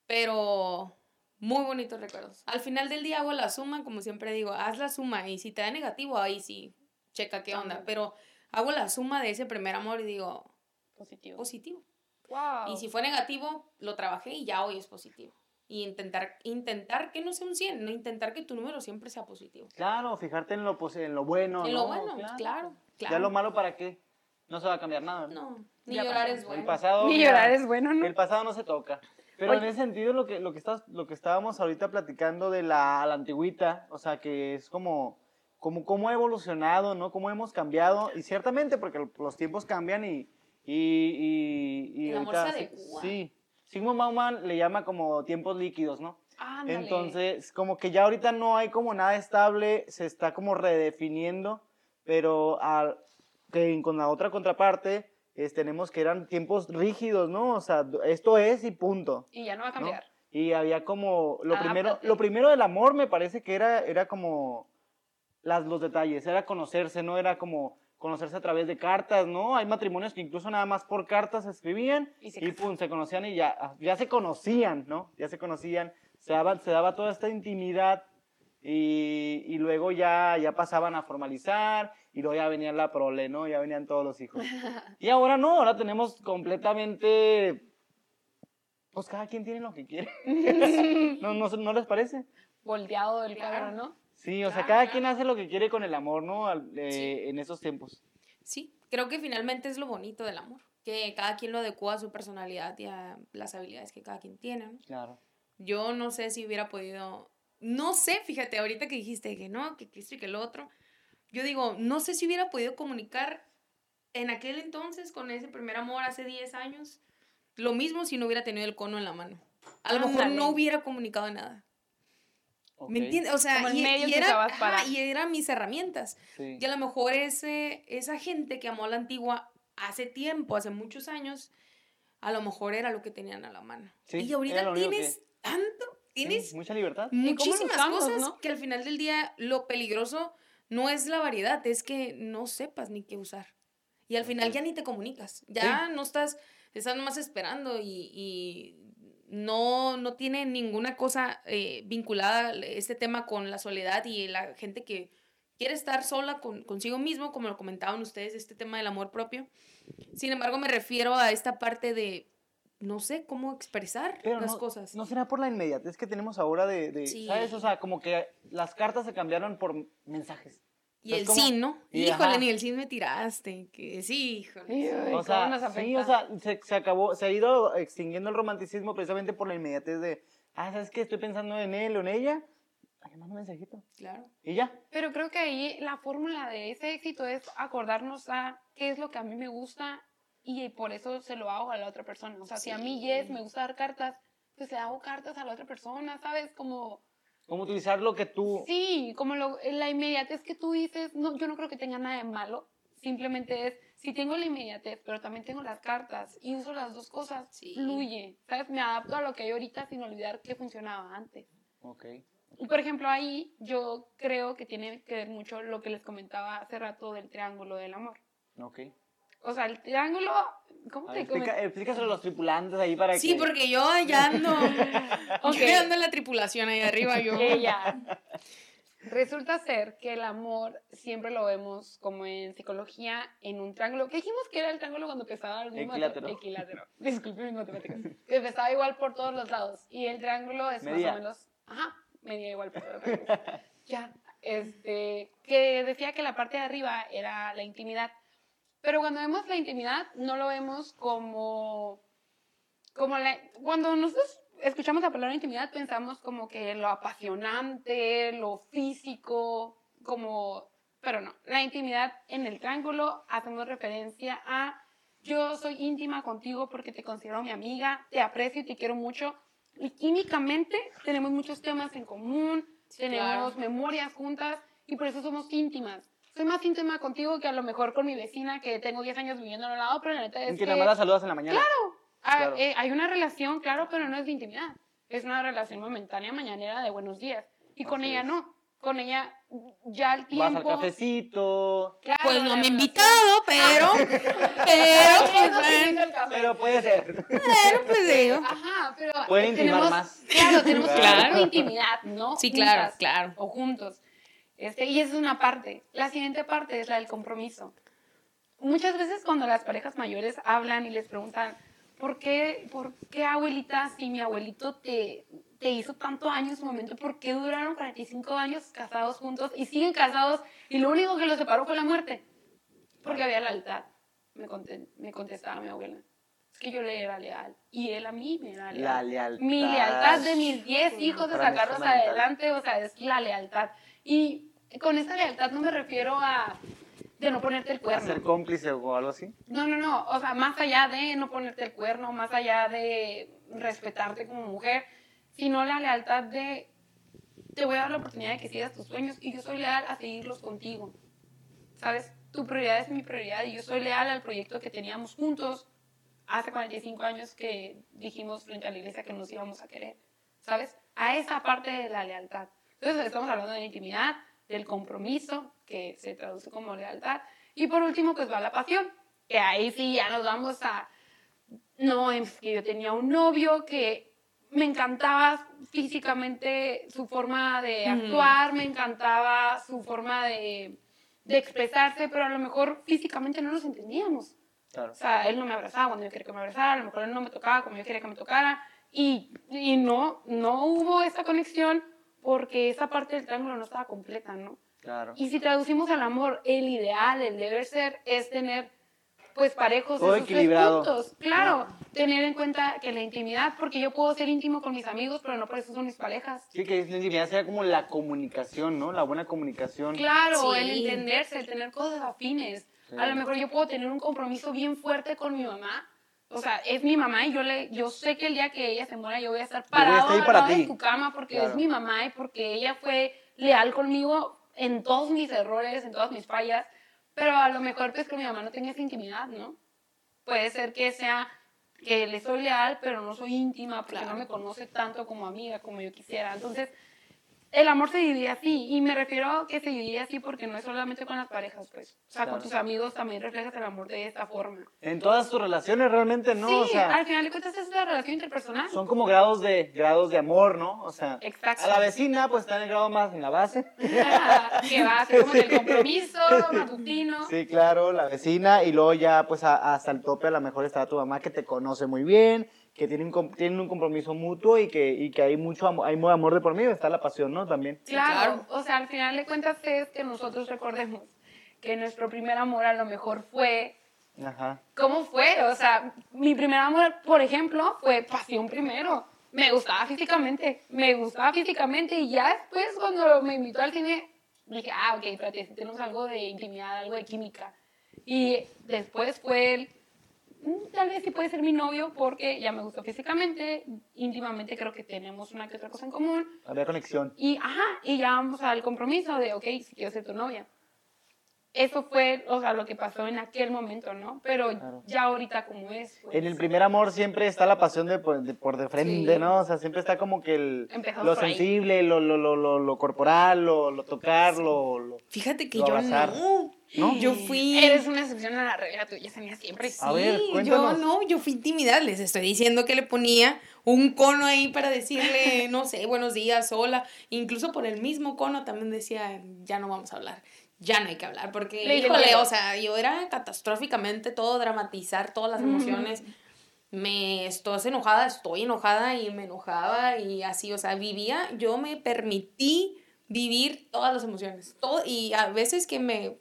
Pero muy bonitos recuerdos. Al final del día hago la suma, como siempre digo, haz la suma y si te da negativo, ahí sí, checa qué onda. Pero hago la suma de ese primer amor y digo, Positivo. positivo. wow. Y si fue negativo, lo trabajé y ya hoy es positivo. Y intentar, intentar que no sea un 100, no intentar que tu número siempre sea positivo. Claro, fijarte en lo, posi- en lo bueno. en ¿no? lo bueno, claro, claro. Ya lo malo, ¿para qué? No se va a cambiar nada. No, ni Ya llorar pasó. es El bueno. pasado. Ni mira, llorar es bueno, ¿no? El pasado no se toca. Pero Oye. en ese sentido, lo que, lo, que estás, lo que estábamos ahorita platicando de la, la antigüita, o sea, que es como, como cómo ha evolucionado, ¿no? Cómo hemos cambiado. Y ciertamente, porque los tiempos cambian y, Y, y, y El amor ahorita se sí- adecua. Sí. Sigmund Bauman le llama como tiempos líquidos, ¿no? Ándale. Entonces, como que ya ahorita no hay como nada estable, se está como redefiniendo, pero al- que con la otra contraparte es, tenemos que eran tiempos rígidos, ¿no? O sea, esto es y punto. Y ya no va a ¿no? cambiar. Y había como, lo primero, Adáptate. lo primero del amor me parece que era, era como las, los detalles, era conocerse, no era como conocerse a través de cartas, ¿no? Hay matrimonios que incluso nada más por cartas se escribían Y y, se pum, se conocían y ya, ya se conocían, ¿no? Ya se conocían, se daba, se daba toda esta intimidad y, y luego ya, ya pasaban a formalizar y luego ya venía la prole, ¿no? Ya venían todos los hijos. <laughs> Y ahora no, ahora tenemos completamente, pues cada quien tiene lo que quiere. <laughs> ¿No, no, ¿No les parece? Volteado Claro. cuadro, ¿no? Sí, o sea, cada quien hace lo que quiere con el amor, ¿no? Eh, Sí. En esos tiempos. Sí, creo que finalmente es lo bonito del amor, que cada quien lo adecua a su personalidad y a las habilidades que cada quien tiene. ¿no? Claro. Yo no sé si hubiera podido, no sé, fíjate, ahorita que dijiste que no, que esto y que lo otro, yo digo, no sé si hubiera podido comunicar en aquel entonces con ese primer amor hace 10 años, lo mismo si no hubiera tenido el cono en la mano. A lo mejor no hubiera comunicado nada. ¿Me entiendes? O sea, y, y que era, usabas ajá, para- y eran mis herramientas. Sí. Y a lo mejor ese, esa gente que amó a la antigua hace tiempo, hace muchos años, a lo mejor era lo que tenían a la mano. Sí, y ahorita tienes tanto, tienes mucha libertad. muchísimas usamos, cosas no? que al final del día lo peligroso no es la variedad, es que no sepas ni qué usar. Y al final ya ni te comunicas, ya no estás, estás nomás esperando y, y no, no tiene ninguna cosa eh, vinculada este tema con la soledad y la gente que quiere estar sola con, consigo mismo, como lo comentaban ustedes, este tema del amor propio. Sin embargo, me refiero a esta parte de, no sé, cómo expresar Pero las no, cosas. no será por la inmediatez que tenemos ahora de, de- Sí. ¿sabes? O sea, como que las cartas se cambiaron por mensajes. Y ¿Sabes el cómo? sin, ¿no? Y híjole, ajá. ni el sin me tiraste. Que sí, híjole. O ¿cómo sea, nos sí, o afecta? sea, se, se acabó, se ha ido extinguiendo el romanticismo precisamente por la inmediatez de, ah, ¿sabes qué? Estoy pensando en él o en ella. Ay, manda un mensajito. Claro. Y ya. Pero creo que ahí la fórmula de ese éxito es acordarnos a qué es lo que a mí me gusta y por eso se lo hago a la otra persona. O sea, si a mí, Sí. Yes, me gusta dar cartas, pues le hago cartas a la otra persona, ¿sabes? Como, Cómo utilizar lo que tú... sí, como lo, la inmediatez que tú dices, no, yo no creo que tenga nada de malo. Simplemente es, si tengo la inmediatez, pero también tengo las cartas y uso las dos cosas, Sí. fluye, ¿sabes? Me adapto a lo que hay ahorita sin olvidar que funcionaba antes. Ok. Y por ejemplo, ahí yo creo que tiene que ver mucho lo que les comentaba hace rato del triángulo del amor. Ok. O sea, el triángulo, ¿cómo te explica, explícaselo a los tripulantes ahí para Sí, que... porque yo allá ando. <laughs> Ok. Yo ya ando en la tripulación ahí arriba, yo. Ella. Resulta ser que el amor siempre lo vemos como en psicología en un triángulo. ¿Qué dijimos que era el triángulo cuando empezaba el mismo Equilátero. Equilátero. <laughs> Disculpe mis matemáticas. Que empezaba igual por todos los lados. Y el triángulo es Medía. más o menos. Ajá, medía igual por todos los lados. <laughs> ya. Este, que decía que la parte de arriba era la intimidad. Pero cuando vemos la intimidad, no lo vemos como. como la, cuando nosotros escuchamos la palabra intimidad, pensamos como que lo apasionante, lo físico, como. Pero no, la intimidad en el triángulo hacemos referencia a yo soy íntima contigo porque te considero mi amiga, te aprecio y te quiero mucho. Y químicamente tenemos muchos temas en común, tenemos claro. memorias juntas y por eso somos íntimas. Soy más íntima contigo que a lo mejor con mi vecina que tengo 10 años viviendo al lado, pero la neta es que que... nada más la saludas en la mañana. Ah, Claro. eh, hay una relación, claro, pero no es de intimidad. Es una relación momentánea mañanera de buenos días. Y con Así ella es. no. Con ella ya Vas tiempo. al cafecito. Claro, Pues no me he invitado, pero. <laughs> Pero, Pero, pues el. Pero puede ser. Pero, pues digo. Ajá, pero Pueden intimar tenemos, más. Claro, tenemos un Claro. intimidad, ¿no? Sí, claro, Juntas claro. O juntos. Este, y esa es una parte. La siguiente parte es la del compromiso. Muchas veces cuando las parejas mayores hablan y les preguntan, ¿por qué, por qué abuelita, si mi abuelito te, te hizo tanto años en su momento, por qué duraron 45 años casados juntos y siguen casados y lo único que los separó fue la muerte? Porque había lealtad, me, me contestaba mi abuela. Es que yo le era leal y él a mí me era leal. La lealtad. Mi lealtad de mis 10 hijos de sacarlos adelante, o sea, es la lealtad. Y con esa lealtad no me refiero a, de no ponerte el cuerno. Ser cómplice o algo así. No, no, no. O sea, más allá de no ponerte el cuerno, más allá de respetarte como mujer, sino la lealtad de te voy a dar la oportunidad de que sigas tus sueños y yo soy leal a seguirlos contigo. ¿Sabes? Tu prioridad es mi prioridad y yo soy leal al proyecto que teníamos juntos hace 45 años que dijimos frente a la iglesia que nos íbamos a querer. ¿Sabes? A esa parte de la lealtad. Entonces estamos hablando de la intimidad, del compromiso, que se traduce como lealtad. Y por último, pues va la pasión, que ahí sí ya nos vamos a... No, es que yo tenía un novio que me encantaba físicamente su forma de actuar, me encantaba su forma de, de, expresarse, pero a lo mejor físicamente no nos entendíamos. Claro. O sea, él no me abrazaba cuando yo quería que me abrazara, a lo mejor él no me tocaba como yo quería que me tocara, y, y no, no hubo esa conexión porque esa parte del triángulo no estaba completa, ¿no? Claro. Y si traducimos al amor, el ideal, el deber ser, es tener pues parejos Todo esos equilibrado. tres puntos. Claro, tener en cuenta que la intimidad, porque yo puedo ser íntimo con mis amigos, pero no por eso son mis parejas. Sí, que la intimidad sería como la comunicación, ¿no? La buena comunicación. Claro, Sí. el entenderse, el tener cosas afines. Sí. A lo mejor yo puedo tener un compromiso bien fuerte con mi mamá. O sea, es mi mamá y yo le, yo sé que el día que ella se muera yo voy a estar a parado para ti. de su cama porque Claro. es mi mamá y porque ella fue leal conmigo en todos mis errores, en todas mis fallas. Pero a lo mejor pues que mi mamá no tenga esa intimidad, ¿no? Puede ser que sea que le soy leal, pero no soy íntima porque Claro. no me conoce tanto como amiga, como yo quisiera. Entonces, el amor se divide así, y me refiero a que se divide así porque no es solamente con las parejas, pues. O sea, Claro. con tus amigos también reflejas el amor de esta forma. En todas tus relaciones realmente, ¿no? sí, o sea, al final de cuentas es la relación interpersonal. son como grados de, grados de amor, ¿no? O sea, Exacto. a la vecina pues está en el grado más en la base. <laughs> que va así como del compromiso matutino. Sí, claro, la vecina y luego ya pues a- hasta el tope a lo mejor está tu mamá que te conoce muy bien, que tienen, tienen un compromiso mutuo y que, y que hay mucho amor, hay amor de por medio, está la pasión, ¿no? También. Claro, o sea, al final de cuentas es que nosotros recordemos que nuestro primer amor a lo mejor fue Ajá. ¿Cómo fue? O sea, mi primer amor, por ejemplo, fue pasión primero. Me gustaba físicamente, me gustaba físicamente y ya después cuando me invitó al cine dije, ah, ok, espérate, tenemos algo de intimidad, algo de química. Y después fue el, "Mm, tal vez sí puede ser mi novio porque ya me gustó físicamente, íntimamente creo que tenemos una que otra cosa en común. Había conexión. Y, ajá, y ya vamos al compromiso de, ok, si quiero ser tu novia. Eso fue, o sea, lo que pasó en aquel momento, ¿no? Pero Claro. ya ahorita como es. pues, En el primer amor siempre está la pasión de por de, por de frente, Sí. ¿no? O sea, siempre está como que el, Empezamos lo sensible, lo, lo, lo, lo, corporal, lo, lo tocar, lo, lo- Fíjate que Lo yo abrazar. no. ¿No? Yo fui. Eres una excepción a la regla, tú, Yesenia, siempre. A ver, Sí, yo no, yo fui intimidad, les estoy diciendo que le ponía un cono ahí para decirle, <laughs> no sé, buenos días, hola, incluso por el mismo cono también decía, ya no vamos a hablar, ya no hay que hablar, porque, Le híjole, o sea, yo era catastróficamente todo, dramatizar todas las emociones, me estás enojada, estoy enojada y me enojaba y así, o sea, vivía, yo me permití vivir todas las emociones, todo, y a veces que me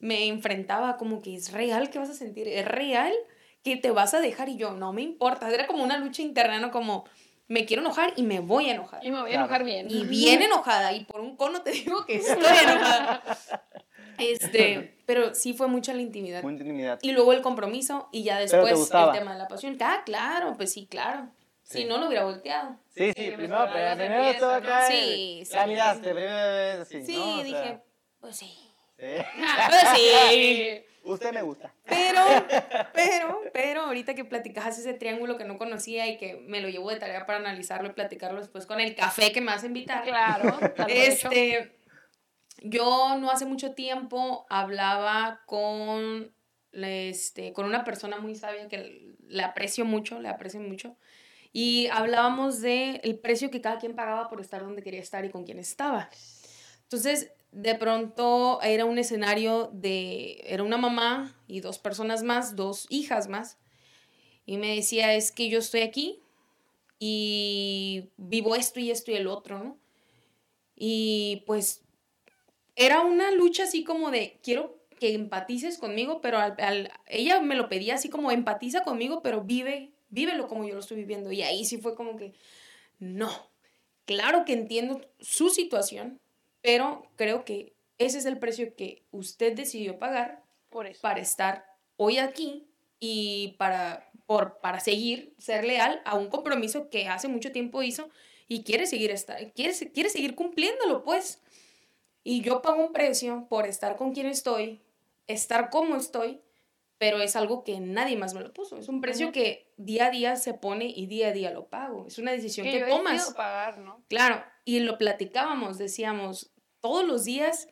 me enfrentaba como que es real que vas a sentir, es real que te vas a dejar y yo, no me importa, era como una lucha interna, ¿no? Como me quiero enojar y me voy a enojar. Y me voy a enojar bien. Y bien enojada, y por un cono te digo que estoy enojada. <laughs> Este, pero sí fue mucha la intimidad. muy intimidad. Y luego el compromiso y ya te después el tema de la pasión. Ah, claro, pues sí, claro. Sí. Si no, lo hubiera volteado. Sí, sí, Sí, primero, pero primero todo acá. Sí, Ya sí. miraste, primero, sí, Sí, ¿no? O sea, dije, pues sí. Sí. Pues <laughs> sí. Usted me gusta. Pero, <laughs> pero, pero, ahorita que platicas ese triángulo que no conocía y que me lo llevo de tarea para analizarlo y platicarlo después con el café que me vas a invitar. Claro. Este, yo no hace mucho tiempo hablaba con, este, con una persona muy sabia que le aprecio mucho, le aprecio mucho. Y hablábamos de el precio que cada quien pagaba por estar donde quería estar y con quién estaba. Entonces, de pronto era un escenario de, era una mamá y dos personas más, dos hijas más. Y me decía, es que yo estoy aquí y vivo esto y esto y el otro, ¿no? Y pues era una lucha así como de, quiero que empatices conmigo, pero al, ella me lo pedía así como, empatiza conmigo, pero vive, vívelo como yo lo estoy viviendo. Y ahí sí fue como que, no, claro que entiendo su situación, pero creo que ese es el precio que usted decidió pagar Por eso. para estar hoy aquí y para, por, para seguir, ser leal a un compromiso que hace mucho tiempo hizo y quiere seguir, estar, quiere, quiere seguir cumpliéndolo, pues. Y yo pago un precio por estar con quien estoy, estar como estoy, pero es algo que nadie más me lo puso. Es un precio que día a día se pone y día a día lo pago. Es una decisión Que que, yo tomas. pagar, ¿no? Claro, y lo platicábamos, decíamos, todos los días,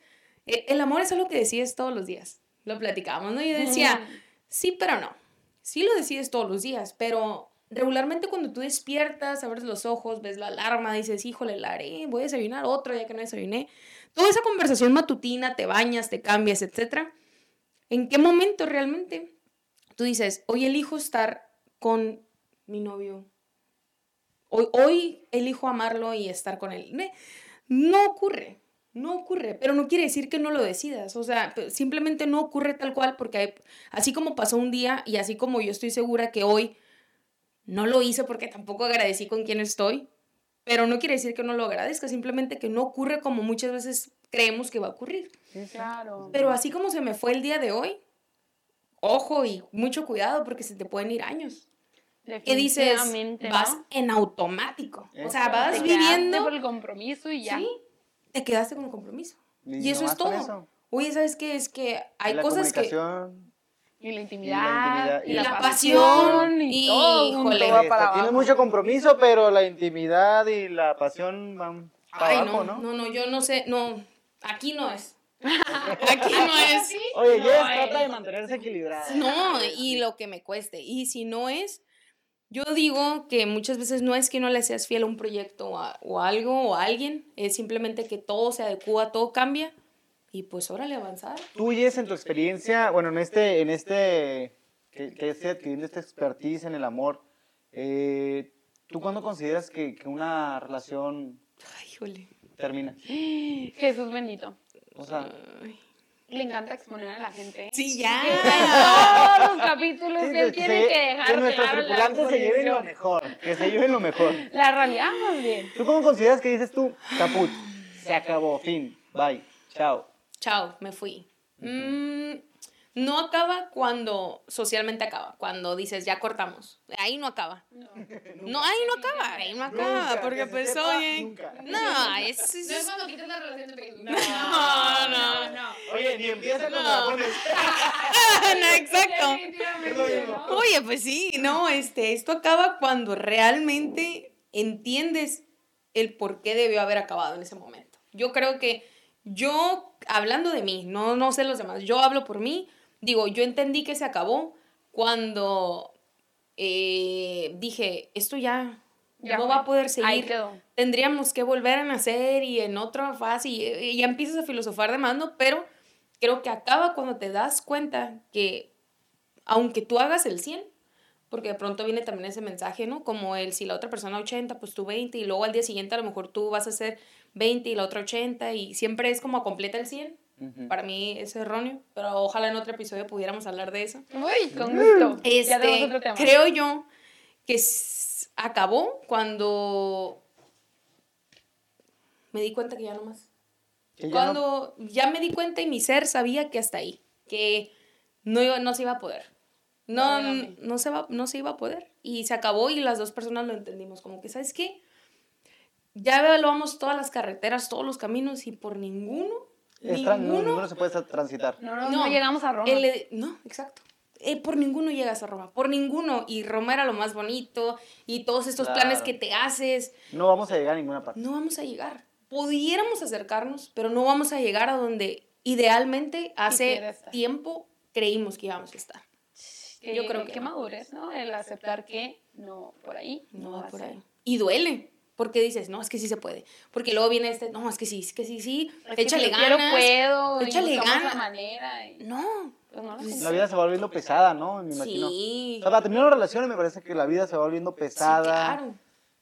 e- el amor es algo que decides todos los días. Lo platicábamos, ¿no? Y yo decía, sí, pero no. Sí lo decides todos los días, pero regularmente cuando tú despiertas, abres los ojos, ves la alarma, dices, híjole, la haré, voy a desayunar otro ya que no desayuné. Toda esa conversación matutina, te bañas, te cambias, etcétera. ¿En qué momento realmente tú dices, hoy elijo estar con mi novio? Hoy, elijo amarlo y estar con él. No ocurre, no ocurre, pero no quiere decir que no lo decidas. O sea, simplemente no ocurre tal cual porque así como pasó un día y así como yo estoy segura que hoy no lo hice porque tampoco agradecí con quien estoy, pero no quiere decir que no lo agradezca, simplemente que no ocurre como muchas veces creemos que va a ocurrir. Claro. Pero así como se me fue el día de hoy, ojo y mucho cuidado porque se te pueden ir años. Que dices, Definitivamente, vas ¿no? en automático. O sea, vas Te viviendo por el compromiso y ya. Sí, te quedaste con el compromiso. Y Y, eso es todo. eso. Oye, ¿sabes qué? Es que hay la cosas que... comunicación. Y la intimidad, intimidad. y Y, la, la pasión. Y, y- todo híjole. va para Tienes mucho compromiso, pero la intimidad y la pasión van para Ay, abajo, no, ¿no? no, no, yo no sé, no, aquí no es. <laughs> Aquí no es. Oye, No, Jess eh. trata de mantenerse equilibrada. No, y lo que me cueste. Y si no es, yo digo que muchas veces no es que no le seas fiel a un proyecto o a, o a algo o a alguien, es simplemente que todo se adecua, todo cambia y pues órale avanzar. Tú, Jess, en tu experiencia, bueno, en este, en este, que, que estés adquiriendo esta expertise en el amor, eh, ¿tú cuándo consideras que, que una relación Ay, híjole. Termina? <gasps> Jesús bendito. O sea, Ay. Le encanta exponer a la gente. Sí, ya. en todos los capítulos sí, él que, tiene que dejar que nuestros tripulantes se lleven lo mejor, que se lleven lo mejor. La realidad más bien. ¿Tú cómo consideras que dices tú, caput, se acabó, fin, bye, chao? Chao, me fui. Mm, no acaba cuando socialmente acaba, cuando dices ya cortamos. Ahí no acaba. No. <laughs> No, ahí no acaba, ahí no acaba, Nunca, porque pues sepa, oye. nunca. No, es, es- No es cuando quitas la relación de Facebook. No, no, no. Oye, ni empieza cuando la pones. <laughs> no, exacto. <laughs> Oye, pues sí, no, este, esto acaba cuando realmente entiendes el por qué debió haber acabado en ese momento. Yo creo que yo, hablando de mí, no, no sé los demás, yo hablo por mí, digo, yo entendí que se acabó cuando eh, dije, esto ya, Ya no fue. va a poder seguir. Tendríamos que volver a nacer y en otra fase y, y ya empiezas a filosofar de más, ¿no? Pero creo que acaba cuando te das cuenta que aunque tú hagas el 100, porque de pronto viene también ese mensaje, ¿no? Como el si la otra persona 80, pues tú 20 y luego al día siguiente a lo mejor tú vas a hacer 20 y la otra 80 y siempre es como completa el 100. Para mí es erróneo, pero ojalá en otro episodio pudiéramos hablar de eso. Uy, con gusto. ya tenemos Este, otro tema. creo yo que acabó cuando me di cuenta que ya no más. No- Cuando ya me di cuenta y mi ser sabía que hasta ahí, que no, iba, no se iba a poder. No, no, se va, no se iba a poder. Y se acabó y las dos personas lo entendimos. Como que, ¿sabes qué? Ya evaluamos todas las carreteras, todos los caminos y por ninguno, es no, ninguno, ninguno se puede tra- transitar. No, no, No. no llegamos a Roma. el no, exacto. Eh, por ninguno llegas a Roma, por ninguno. Y Roma era lo más bonito y todos estos Claro. planes que te haces, No vamos a llegar a ninguna parte. no vamos a llegar. Pudiéramos acercarnos, pero no vamos a llegar a donde idealmente hace tiempo creímos que íbamos a estar. Que- yo creo que no. madurez, ¿no? El aceptar que no, por ahí. No va por ahí. Y duele, porque dices, no, es que sí se puede. Porque luego viene este, no, es que sí, es que sí, sí, Es que échale si yo quiero, ganas. puedo. échale ganas. manera. y- No, pues no lo Pues sé. La vida se va volviendo pesada, ¿no? Me imagino. sí. O sea, para terminar una relación me parece que la vida se va volviendo Sí, pesada. claro.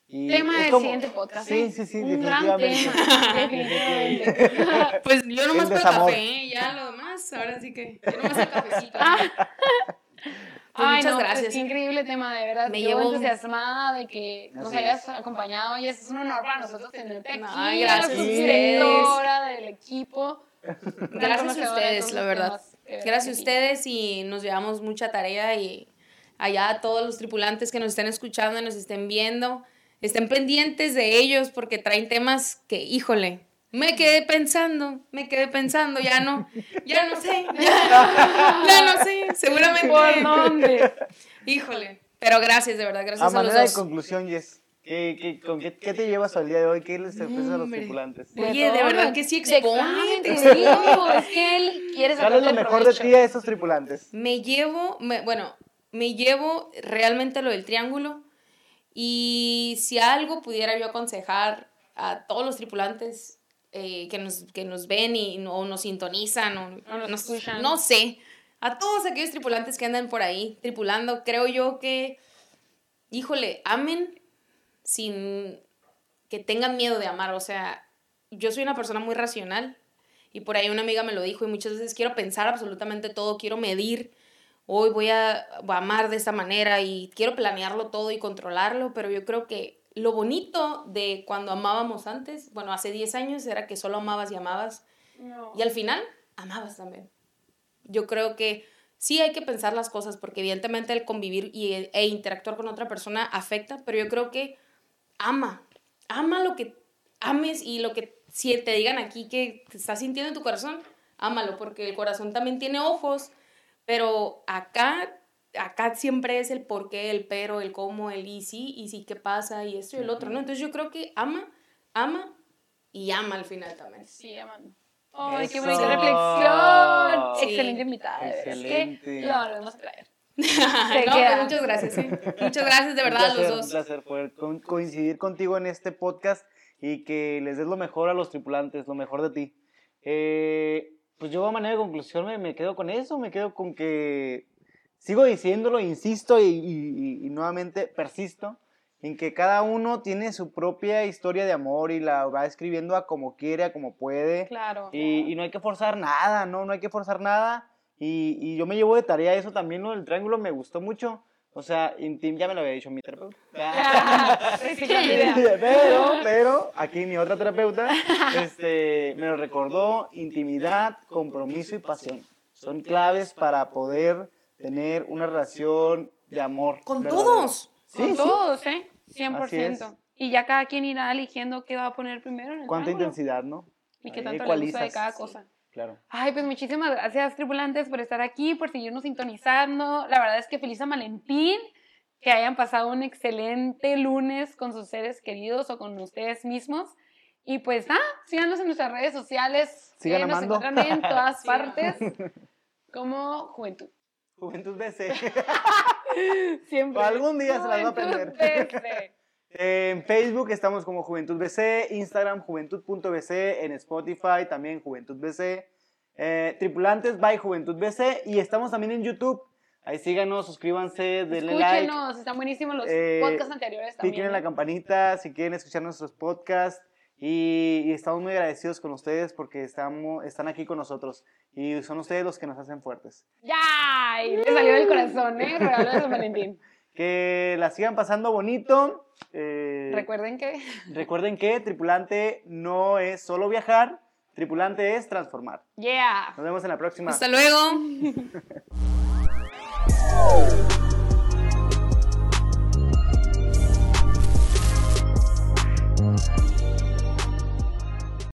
y Tema es del como- siguiente podcast. Sí, sí, sí, Un gran tema. <laughs> Pues yo nomás El por desamor. café, ya lo demás, ahora sí que yo nomás el cafecito. <laughs> Pues Ay, muchas no, pues, gracias. qué increíble tema, de verdad. Me yo llevo- entusiasmada de que nos hayas es. acompañado y es un honor para nosotros tenerte aquí. Ay, <laughs> gracias a del equipo. Gracias a ustedes, la verdad. Gracias a ustedes y nos llevamos mucha tarea y allá a todos los tripulantes que nos estén escuchando, nos estén viendo, estén pendientes de ellos porque traen temas que, híjole, me quedé pensando, me quedé pensando, ya no, <laughs> ya no sé, ya, <laughs> ya no sé, seguramente. ¿Por dónde? Híjole, pero gracias, de verdad, gracias A a, los manera de dos. conclusión, Jess, ¿qué, qué, con qué, qué te llevas al día de hoy? ¿Qué les expresas a los tripulantes? Oye, de verdad que sí expone, te digo, es que él quiere ¿Cuál es lo mejor de ti a esos tripulantes? Me llevo, me- bueno, me llevo realmente lo del triángulo y si algo pudiera yo aconsejar a todos los tripulantes eh, que, nos, que nos ven y no, o nos sintonizan o, O nos escuchan. no sé, a todos aquellos tripulantes que andan por ahí tripulando, creo yo que, híjole, amen sin que tengan miedo de amar, o sea, yo soy una persona muy racional y por ahí una amiga me lo dijo y muchas veces quiero pensar absolutamente todo, quiero medir, hoy voy a, voy a amar de esta manera y quiero planearlo todo y controlarlo, pero yo creo que lo bonito de cuando amábamos antes, bueno, hace 10 años era que solo amabas y amabas No. y al final amabas también. Yo creo que sí hay que pensar las cosas porque evidentemente el convivir y, e interactuar con otra persona afecta, pero yo creo que ama, ama lo que ames y lo que si te digan aquí que te estás sintiendo en tu corazón, ámalo porque el corazón también tiene ojos, pero acá acá siempre es el por qué, el pero, el cómo, el y sí, y sí, qué pasa, y esto y el otro, ¿no? Entonces yo creo que ama, ama y ama al final también. Sí, amando. Ay, qué bonita reflexión. Sí. Excelente invitada. Excelente. Es que lo volvemos a traer. <laughs> no, pues muchas gracias, ¿eh? Muchas gracias de Un verdad a placer, los Un dos. placer poder co- coincidir contigo en este podcast y que les des lo mejor a los tripulantes, lo mejor de ti. Eh, pues yo a manera de conclusión me, me quedo con eso, me quedo con que sigo diciéndolo, insisto y, y- y nuevamente persisto en que cada uno tiene su propia historia de amor y la va escribiendo a como quiere, a como puede. Claro. Y, y no hay que forzar nada, ¿no? No hay que forzar nada. Y, yo me llevo de tarea eso también, lo del triángulo me gustó mucho. O sea, intim, ya me lo había dicho mi terapeuta. <laughs> <laughs> Pero, pero, aquí mi otra terapeuta este, me lo recordó, intimidad, compromiso y pasión. Son claves para poder tener una relación de amor. Con todos. Sí, Con sí. todos, ¿eh? Así es. 100%. Y ya cada quien irá eligiendo qué va a poner primero en el Cuánta intensidad, ¿no? Y qué Ahí tanto le gusta de cada Sí. cosa. Claro. Ay, pues muchísimas gracias, tripulantes, por estar aquí, por seguirnos sintonizando. La verdad es que feliz San Valentín, que hayan pasado un excelente lunes con sus seres queridos o con ustedes mismos. Y pues nada, síganos en nuestras redes sociales. Sigan eh, nos encuentran en todas <laughs> partes como Juventud. Juventud BC. <laughs> Siempre. Algún día se las va a aprender. BC. En Facebook estamos como Juventud BC, Instagram juventud.bc, en Spotify también Juventud BC, eh, Tripulantes by Juventud BC y estamos también en YouTube. Ahí síganos, suscríbanse, denle like, Escúchenos, están buenísimos los Eh, podcasts anteriores también. piquen en la ¿eh? campanita si quieren escuchar nuestros podcasts y, y estamos muy agradecidos con ustedes porque estamos, están aquí con nosotros y son ustedes los que nos hacen fuertes. ¡Ya! Y le salió del corazón, ¿eh? Regalo de San Valentín. <laughs> Que la sigan pasando bonito. eh, Recuerden que... Recuerden que tripulante no es solo viajar, tripulante es transformar. ¡Yeah! Nos vemos en la próxima. Hasta luego. <laughs>